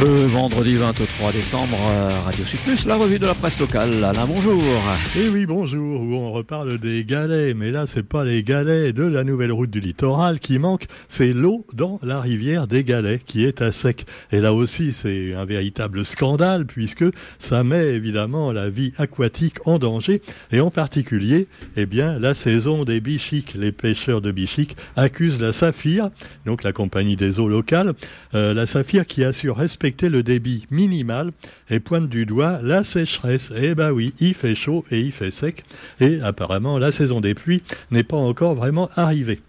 Le vendredi 23 décembre, euh, Radio Sud Plus, la revue de la presse locale. Alain, bonjour. Eh oui, bonjour, où on reparle des galets, mais là, c'est pas les galets de la nouvelle route du littoral qui manquent, c'est l'eau dans la rivière des galets qui est à sec. Et là aussi, c'est un véritable scandale puisque ça met évidemment la vie aquatique en danger et en particulier, eh bien, la saison des bichiques. Les pêcheurs de bichiques accusent la Saphir, donc la compagnie des eaux locales, euh, la Saphir qui assure le débit minimal et pointe du doigt la sécheresse. Eh ben oui, il fait chaud et il fait sec et apparemment la saison des pluies n'est pas encore vraiment arrivée.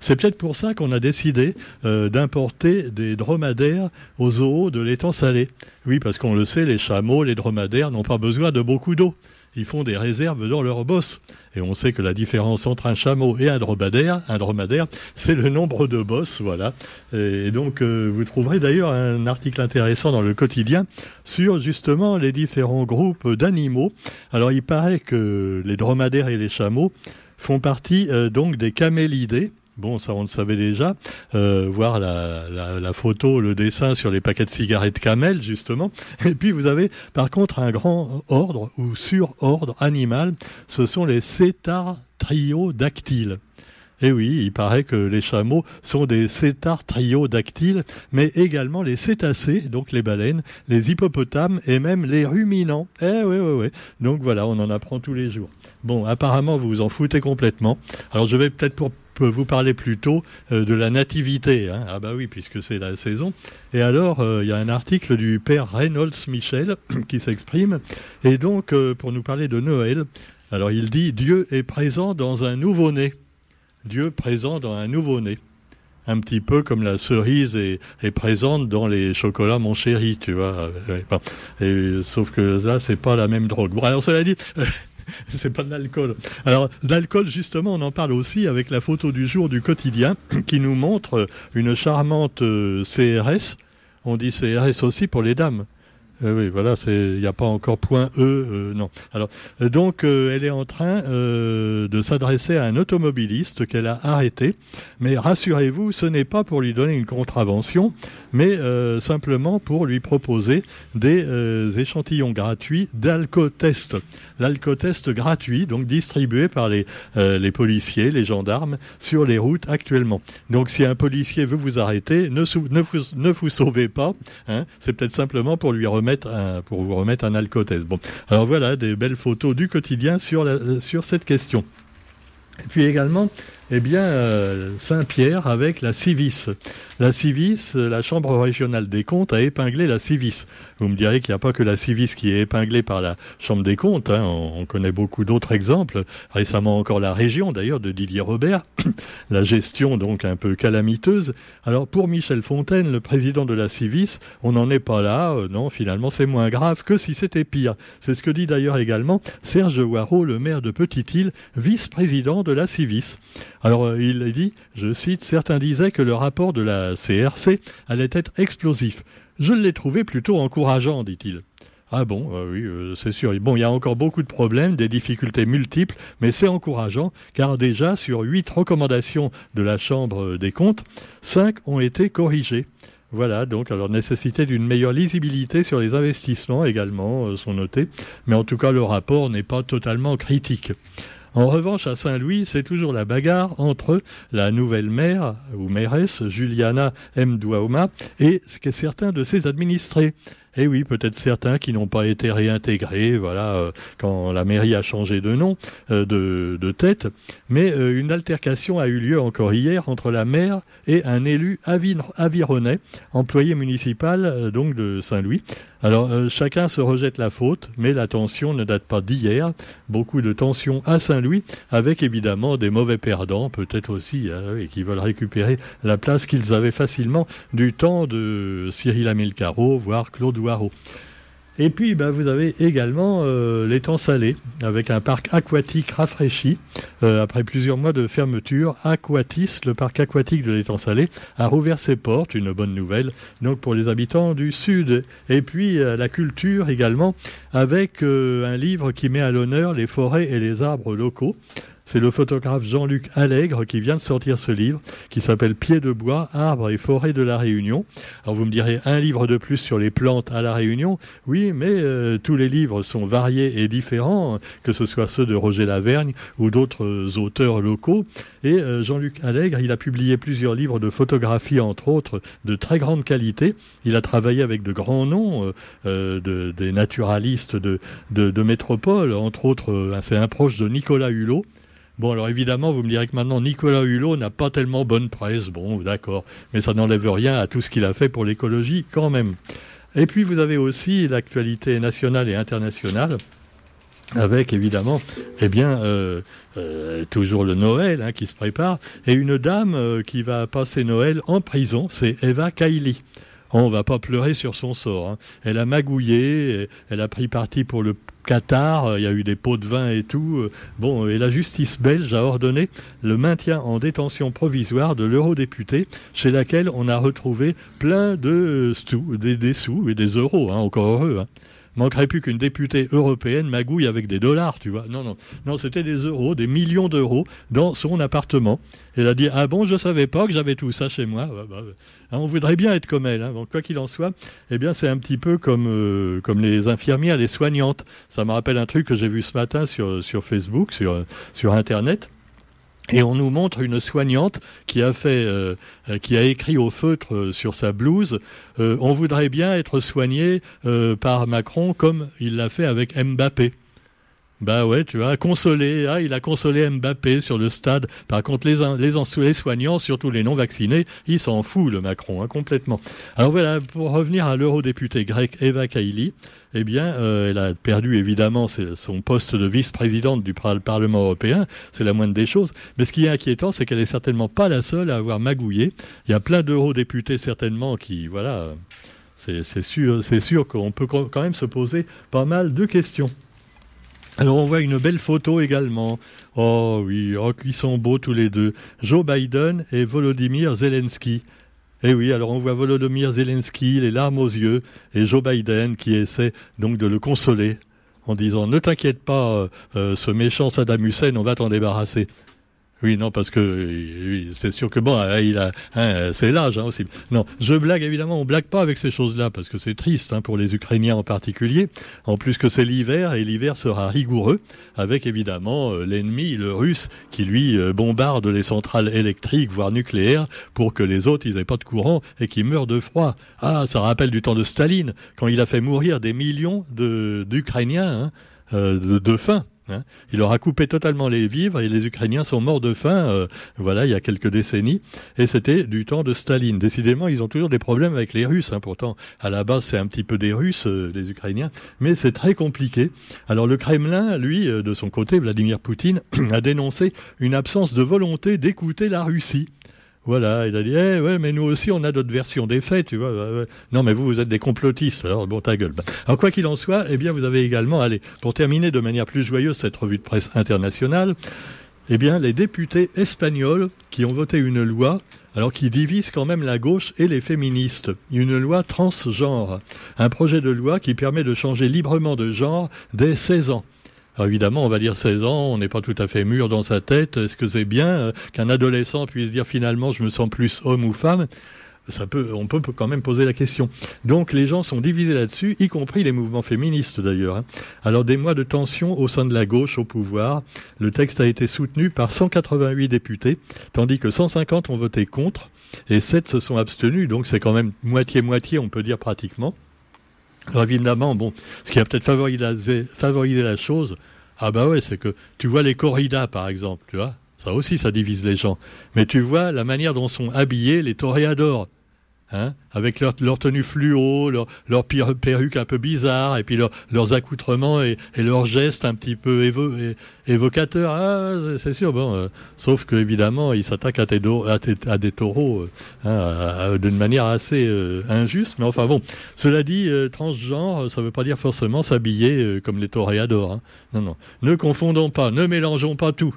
C'est peut-être pour ça qu'on a décidé euh, d'importer des dromadaires aux eaux de l'étang salé. Oui, parce qu'on le sait, les chameaux, les dromadaires n'ont pas besoin de beaucoup d'eau ils font des réserves dans leur bosse. Et on sait que la différence entre un chameau et un dromadaire, un dromadaire, c'est le nombre de bosses, voilà. Et donc, euh, vous trouverez d'ailleurs un article intéressant dans le quotidien sur justement les différents groupes d'animaux. Alors, il paraît que les dromadaires et les chameaux font partie euh, donc des camélidés. Bon, ça on le savait déjà. Euh, voir la, photo, le dessin sur les paquets de cigarettes Camel, justement. Et puis vous avez par contre un grand ordre ou sur-ordre animal. Ce sont les cétartriodactyles. Et oui, il paraît que les chameaux sont des cétartriodactyles, mais également les cétacés, donc les baleines, les hippopotames et même les ruminants. Eh oui, oui, oui. Donc voilà, on en apprend tous les jours. Bon, apparemment, vous vous en foutez complètement. Alors je vais peut-être pour vous parler plutôt euh, de la nativité. Hein. Ah bah oui, puisque c'est la saison. Et alors, euh, il y a un article du père Reynolds Michel qui s'exprime. Et donc, euh, pour nous parler de Noël, alors il dit Dieu est présent dans un nouveau-né. Dieu présent dans un nouveau-né un petit peu comme la cerise est, présente dans les chocolats mon chéri, tu vois. Et, sauf que là, c'est pas la même drogue. Bon, alors cela dit, c'est pas de l'alcool. Alors, l'alcool, justement, on en parle aussi avec la photo du jour du quotidien qui nous montre une charmante euh, CRS. On dit CRS aussi pour les dames. Euh, oui, voilà, il n'y a pas encore point E, euh, non. Alors, donc, elle est en train de s'adresser à un automobiliste qu'elle a arrêté. Mais rassurez-vous, ce n'est pas pour lui donner une contravention, mais euh, simplement pour lui proposer des euh, échantillons gratuits d'alcotest. L'alcotest gratuit, donc distribué par les, euh, les policiers, les gendarmes, sur les routes actuellement. Donc si un policier veut vous arrêter, ne, ne, vous, ne vous sauvez pas. Hein, C'est peut-être simplement pour lui remettre pour vous remettre un alcotest. Bon, alors voilà des belles photos du quotidien sur, sur cette question. Et puis également, eh bien, euh, Saint-Pierre avec la Civis. La Civis, la Chambre régionale des comptes a épinglé la Civis. Vous me direz qu'il n'y a pas que la Civis qui est épinglée par la Chambre des comptes. Hein. On, connaît beaucoup d'autres exemples. Récemment encore la région, d'ailleurs, de Didier Robert. la gestion, donc, un peu calamiteuse. Alors, pour Michel Fontaine, le président de la Civis, on n'en est pas là. Euh, non, finalement, c'est moins grave que si c'était pire. C'est ce que dit d'ailleurs également Serge Waro, le maire de Petite-Île, vice-président de la Civis. Alors euh, il dit, je cite, certains disaient que le rapport de la CRC allait être explosif. Je l'ai trouvé plutôt encourageant, dit-il. Ah bon, euh, oui, euh, c'est sûr. Bon, il y a encore beaucoup de problèmes, des difficultés multiples, mais c'est encourageant, car déjà sur huit recommandations de la Chambre des comptes, cinq ont été corrigées. Voilà, donc alors nécessité d'une meilleure lisibilité sur les investissements également sont notés, mais en tout cas le rapport n'est pas totalement critique. En revanche, à Saint-Louis, c'est toujours la bagarre entre la nouvelle maire ou mairesse Juliana M. Douaoma et certains de ses administrés. Et eh oui, peut-être certains qui n'ont pas été réintégrés, voilà, euh, quand la mairie a changé de nom, euh, de, tête. Mais euh, une altercation a eu lieu encore hier entre la maire et un élu avironnais, employé municipal donc de Saint-Louis. Alors chacun se rejette la faute, mais la tension ne date pas d'hier. Beaucoup de tensions à Saint-Louis, avec évidemment des mauvais perdants, peut-être aussi, hein, et qui veulent récupérer la place qu'ils avaient facilement du temps de Cyril Amilcaro, voire Claude et puis, bah, vous avez également euh, l'étang salé, avec un parc aquatique rafraîchi. Euh, après plusieurs mois de fermeture, Aquatis, le parc aquatique de l'étang salé, a rouvert ses portes, une bonne nouvelle, donc pour les habitants du Sud. Et puis, euh, la culture également, avec un livre qui met à l'honneur les forêts et les arbres locaux. C'est le photographe Jean-Luc Allègre qui vient de sortir ce livre qui s'appelle Pieds de bois, arbres et forêts de la Réunion. Alors vous me direz un livre de plus sur les plantes à la Réunion? Oui, mais euh, tous les livres sont variés et différents, que ce soit ceux de Roger Lavergne ou d'autres auteurs locaux. Et euh, Jean-Luc Allègre, il a publié plusieurs livres de photographie, entre autres, de très grande qualité. Il a travaillé avec de grands noms, euh, de, des naturalistes de métropole, entre autres, c'est un proche de Nicolas Hulot. Bon, alors évidemment, vous me direz que maintenant, Nicolas Hulot n'a pas tellement bonne presse. Bon, d'accord. Mais ça n'enlève rien à tout ce qu'il a fait pour l'écologie, quand même. Et puis, vous avez aussi l'actualité nationale et internationale avec évidemment, eh bien, euh, euh, toujours le Noël hein, qui se prépare, et une dame euh, qui va passer Noël en prison, c'est Eva Kaili. On va pas pleurer sur son sort. Hein. Elle a magouillé, elle a pris parti pour le Qatar, il y a eu des pots de vin et tout. Bon, et la justice belge a ordonné le maintien en détention provisoire de l'eurodéputé, chez laquelle on a retrouvé plein de sous, des, sous et des euros, hein, encore heureux. Hein manquerait plus qu'une députée européenne magouille avec des dollars, tu vois. Non, non, non, c'était des euros, des millions d'euros dans son appartement. Elle a dit ah bon, je savais pas que j'avais tout ça chez moi. Bah, hein, on voudrait bien être comme elle. Hein. Quoi qu'il en soit, eh bien c'est un petit peu comme euh, comme les infirmières, les soignantes. Ça me rappelle un truc que j'ai vu ce matin sur Facebook, sur sur internet. Et on nous montre une soignante qui a fait, euh, euh, qui a écrit au feutre euh, sur sa blouse On voudrait bien être soigné par Macron comme il l'a fait avec Mbappé. Bah ouais, tu vois, consolé, ah, il a consolé Mbappé sur le stade. Par contre, les, les, les soignants, surtout les non-vaccinés, il s'en fout, le Macron, hein, complètement. Alors voilà, pour revenir à l'eurodéputée grec Eva Kaili, eh bien, euh, elle a perdu évidemment son poste de vice-présidente du Parlement européen, c'est la moindre des choses. Mais ce qui est inquiétant, c'est qu'elle est certainement pas la seule à avoir magouillé. Il y a plein d'eurodéputés certainement qui, voilà, c'est sûr, sûr qu'on peut quand même se poser pas mal de questions. Alors on voit une belle photo également. Oh oui, oh, ils sont beaux tous les deux. Joe Biden et Volodymyr Zelensky. Eh oui, alors on voit Volodymyr Zelensky, les larmes aux yeux, et Joe Biden qui essaie donc de le consoler en disant ne t'inquiète pas, euh, euh, ce méchant Saddam Hussein, on va t'en débarrasser. Oui, non, parce que c'est sûr que bon, hein, il a, hein, c'est l'âge hein, aussi. Non, je blague évidemment, on blague pas avec ces choses-là parce que c'est triste pour les Ukrainiens en particulier. En plus que c'est l'hiver et l'hiver sera rigoureux avec évidemment euh, l'ennemi, le Russe, qui lui euh, bombarde les centrales électriques voire nucléaires pour que les autres ils aient pas de courant et qu'ils meurent de froid. Ah, ça rappelle du temps de Staline quand il a fait mourir des millions d'Ukrainiens euh, de faim. Hein. il leur a coupé totalement les vivres et les Ukrainiens sont morts de faim, euh, voilà, il y a quelques décennies. Et c'était du temps de Staline. Décidément, ils ont toujours des problèmes avec les Russes. Hein. Pourtant, à la base, c'est un petit peu des Russes, euh, les Ukrainiens, mais c'est très compliqué. Alors le Kremlin, lui, euh, de son côté, Vladimir Poutine, a dénoncé une absence de volonté d'écouter la Russie. Voilà, il a dit, eh ouais, mais nous aussi, on a d'autres versions des faits, tu vois. Non, mais vous, vous êtes des complotistes, alors bon, ta gueule. Alors, quoi qu'il en soit, eh bien, vous avez également, allez, pour terminer de manière plus joyeuse cette revue de presse internationale, eh bien, les députés espagnols qui ont voté une loi, alors qui divise quand même la gauche et les féministes, une loi transgenre, un projet de loi qui permet de changer librement de genre dès 16 ans. Alors évidemment, on va dire 16 ans, on n'est pas tout à fait mûr dans sa tête. Est-ce que c'est bien euh, qu'un adolescent puisse dire finalement je me sens plus homme ou femme? Ça peut, on peut quand même poser la question. Donc les gens sont divisés là-dessus, y compris les mouvements féministes d'ailleurs. Hein. Alors des mois de tension au sein de la gauche au pouvoir, le texte a été soutenu par 188 députés, tandis que 150 ont voté contre et 7 se sont abstenus, donc c'est quand même moitié-moitié, on peut dire pratiquement. Alors évidemment, bon, ce qui a peut-être favorisé, la chose, ah bah ouais, c'est que tu vois les corridas par exemple, tu vois, ça aussi ça divise les gens. Mais tu vois la manière dont sont habillés les toréadors. Hein, avec leur, leur, tenue fluo, leur, leur perruque un peu bizarre, et puis leurs accoutrements et, et, leurs gestes un petit peu évo, évocateurs. Ah, c'est sûr, bon, euh, sauf que évidemment, ils s'attaquent à, à, à, des taureaux hein, d'une manière assez euh, injuste. Mais enfin bon, cela dit, euh, transgenre, ça ne veut pas dire forcément s'habiller comme les toréadors. Hein. Non, non. Ne confondons pas, ne mélangeons pas tout.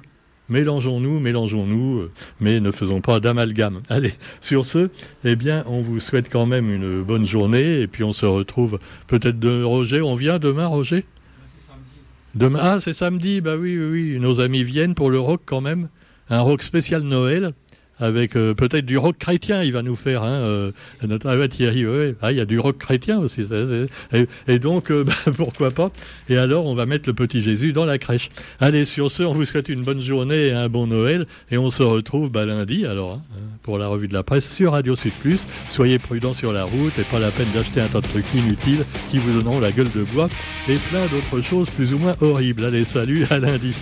Mélangeons-nous, mélangeons-nous, euh, mais ne faisons pas d'amalgame. Allez, sur ce, eh bien, on vous souhaite quand même une bonne journée, et puis on se retrouve peut-être de Roger. On vient demain, Roger? Demain, ah, c'est samedi, bah oui, oui, oui, nos amis viennent pour le rock quand même, un rock spécial Noël avec euh, peut-être du rock chrétien, il va nous faire. Hein, euh, notre, Thierry, ah, il y a du rock chrétien aussi. Et, et, donc, euh, bah, pourquoi pas Et alors, on va mettre le petit Jésus dans la crèche. Allez, sur ce, on vous souhaite une bonne journée et un bon Noël. Et on se retrouve bah, lundi, alors, hein, pour la revue de la presse sur Radio Sud Plus. Soyez prudents sur la route et pas la peine d'acheter un tas de trucs inutiles qui vous donneront la gueule de bois et plein d'autres choses plus ou moins horribles. Allez, salut, à lundi.